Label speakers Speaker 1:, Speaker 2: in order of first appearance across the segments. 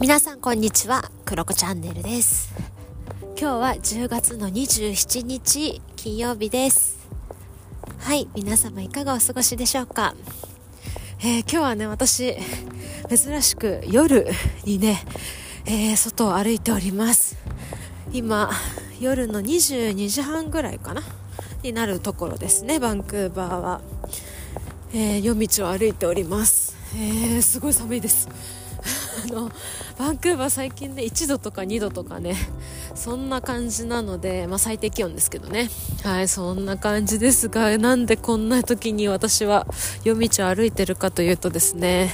Speaker 1: 皆さんこんにちは、クロコチャンネルです。今日は10月の27日金曜日です。はい、皆様いかがお過ごしでしょうか？えー、今日はね、私、珍しく夜にね、えー、外を歩いております。今、夜の22時半ぐらいかなになるところですね、バンクーバーは。えー、夜道を歩いております。えー、すごい寒いです。あのバンクーバー最近ね1度とか2度とかねそんな感じなので、まあ、最低気温ですけどね。はいそんな感じですがなんでこんな時に私は夜道を歩いてるかというとですね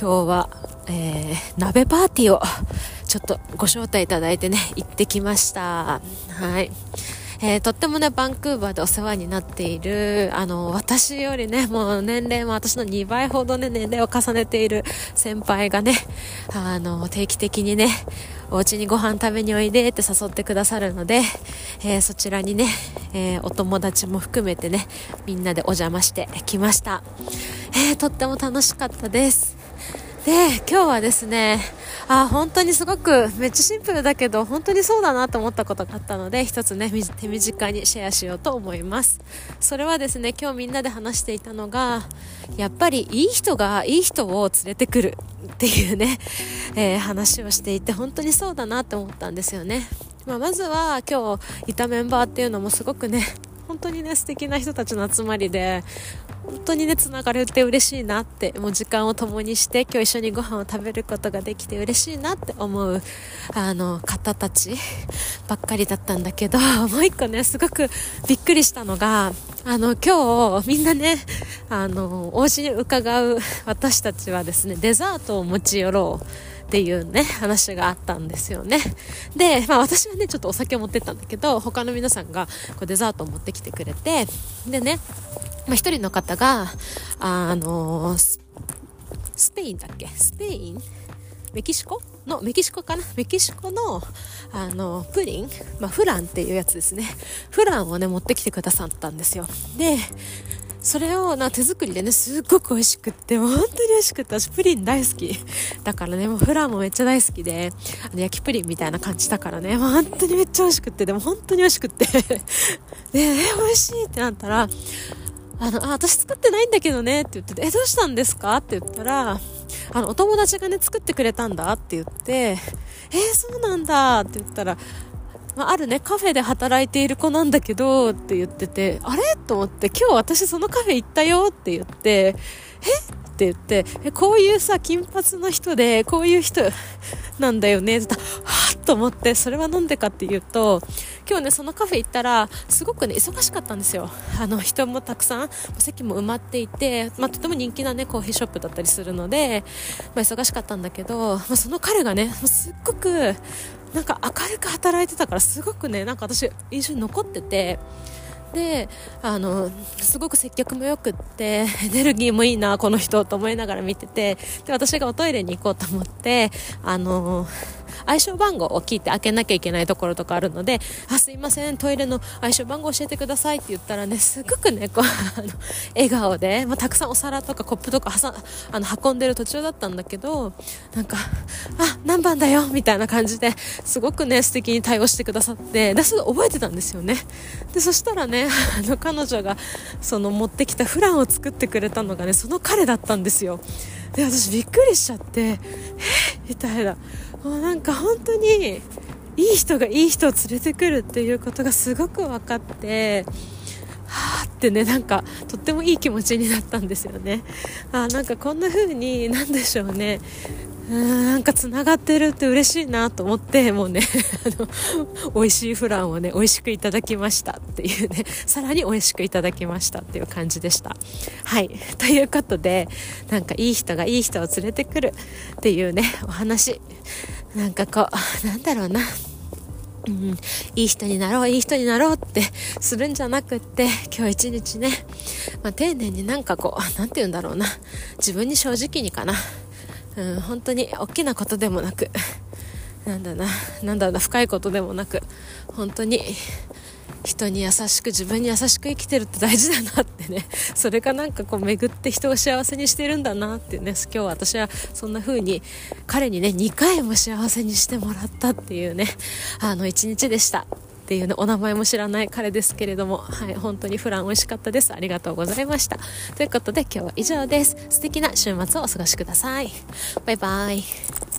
Speaker 1: 今日は、えー、鍋パーティーをちょっとご招待いただいてね行ってきました。はい。えー、とってもね、バンクーバーでお世話になっている、あの、私よりね、もう年齢も私の2倍ほどね、年齢を重ねている先輩がね、あの、定期的にね、お家にご飯食べにおいでって誘ってくださるので、えー、そちらにね、えー、お友達も含めてね、みんなでお邪魔してきました。えー、とっても楽しかったです。で、今日はですね、あ、本当にすごくめっちゃシンプルだけど、本当にそうだなと思ったことがあったので、一つね、手短にシェアしようと思います。それはですね、今日みんなで話していたのが、やっぱりいい人がいい人を連れてくるっていうね、えー、話をしていて、本当にそうだなって思ったんですよね。まあ、まずは今日いたメンバーっていうのもすごくね、本当にね、素敵な人たちの集まりで、本当にね、つながれて嬉しいなって、もう時間を共にして今日一緒にご飯を食べることができて嬉しいなって思う、あの、方たちばっかりだったんだけど、もう一個ね、すごくびっくりしたのが、あの、今日みんなね、あの、お家に伺う私たちはですね、デザートを持ち寄ろう。っていうね、話があったんですよね。で、まあ私はね、ちょっとお酒を持ってったんだけど、他の皆さんがこうデザートを持ってきてくれて、でね、まあ、一人の方が、あのスペインだっけ？スペイン？メキシコ？の、メキシコかな？メキシコの、あの、プリン？まあ、フランっていうやつですね。フランをね、持ってきてくださったんですよ。で、それをな手作りでね、すっごく美味しくって、もう本当に美味しくって、私プリン大好き。だからね、もうフランもめっちゃ大好きで、あの焼きプリンみたいな感じだからね、もう本当にめっちゃ美味しくって、でも本当に美味しくって。で、え、美味しいってなったら、あの、あ、私作ってないんだけどねって言ってて、え、どうしたんですか？って言ったら、あの、お友達がね、作ってくれたんだって言って、えー、そうなんだって言ったら、まあ、るね、カフェで働いている子なんだけど、って言ってて、あれ？と思って、今日私そのカフェ行ったよって言って、え？って言って、え、こういうさ、金髪の人で、こういう人なんだよね、って言った、はぁと思って、それはなんでかっていうと、今日ね、そのカフェ行ったら、すごくね、忙しかったんですよ。あの、人もたくさん、席も埋まっていて、まあ、とても人気なね、コーヒーショップだったりするので、まあ、忙しかったんだけど、まあ、その彼がね、すっごく、なんか明るく働いてたから、すごくね、なんか私、印象に残ってて、であのすごく接客もよくって エネルギーもいいなこの人と思いながら見ててで私がおトイレに行こうと思ってあの暗証番号を聞いて開けなきゃいけないところとかあるので、あ、すいません、トイレの暗証番号教えてくださいって言ったらね、すごくね、こう、あの、笑顔で、まあ、たくさんお皿とかコップとかはさ、あの、運んでる途中だったんだけど、なんか、あ、何番だよみたいな感じで、すごくね、素敵に対応してくださって、で、それ覚えてたんですよね。で、そしたらね、あの、彼女が、その、持ってきたフランを作ってくれたのがね、その彼だったんですよ。で、私びっくりしちゃって、え？みたいな。もうなんか本当にいい人がいい人を連れてくるっていうことがすごく分かってはあってねなんかとってもいい気持ちになったんですよね。あなんかこんな風になんでしょうね。うんなんかつながってるって嬉しいなと思ってもうね あの美味しいフランをね美味しくいただきましたっていうね さらに美味しくいただきましたっていう感じでした。はい。ということでなんかいい人がいい人を連れてくるっていうねお話。なんかこうなんだろうな。うん、いい人になろう、いい人になろうってするんじゃなくって、今日一日ね、まあ、丁寧になんかこう、なんて言うんだろうな、自分に正直にかな、うん、本当に大きなことでもなく、なんだな、なんだな、深いことでもなく、本当に人に優しく自分に優しく生きてるって大事だなってね それがなんかこう巡って人を幸せにしてるんだなってね今日は私はそんな風に彼にね2回も幸せにしてもらったっていうねあの一日でした。っていうねお名前も知らない彼ですけれどもはい本当にフラン美味しかったです。ありがとうございました。ということで今日は以上です。素敵な週末をお過ごしください。バイバイ。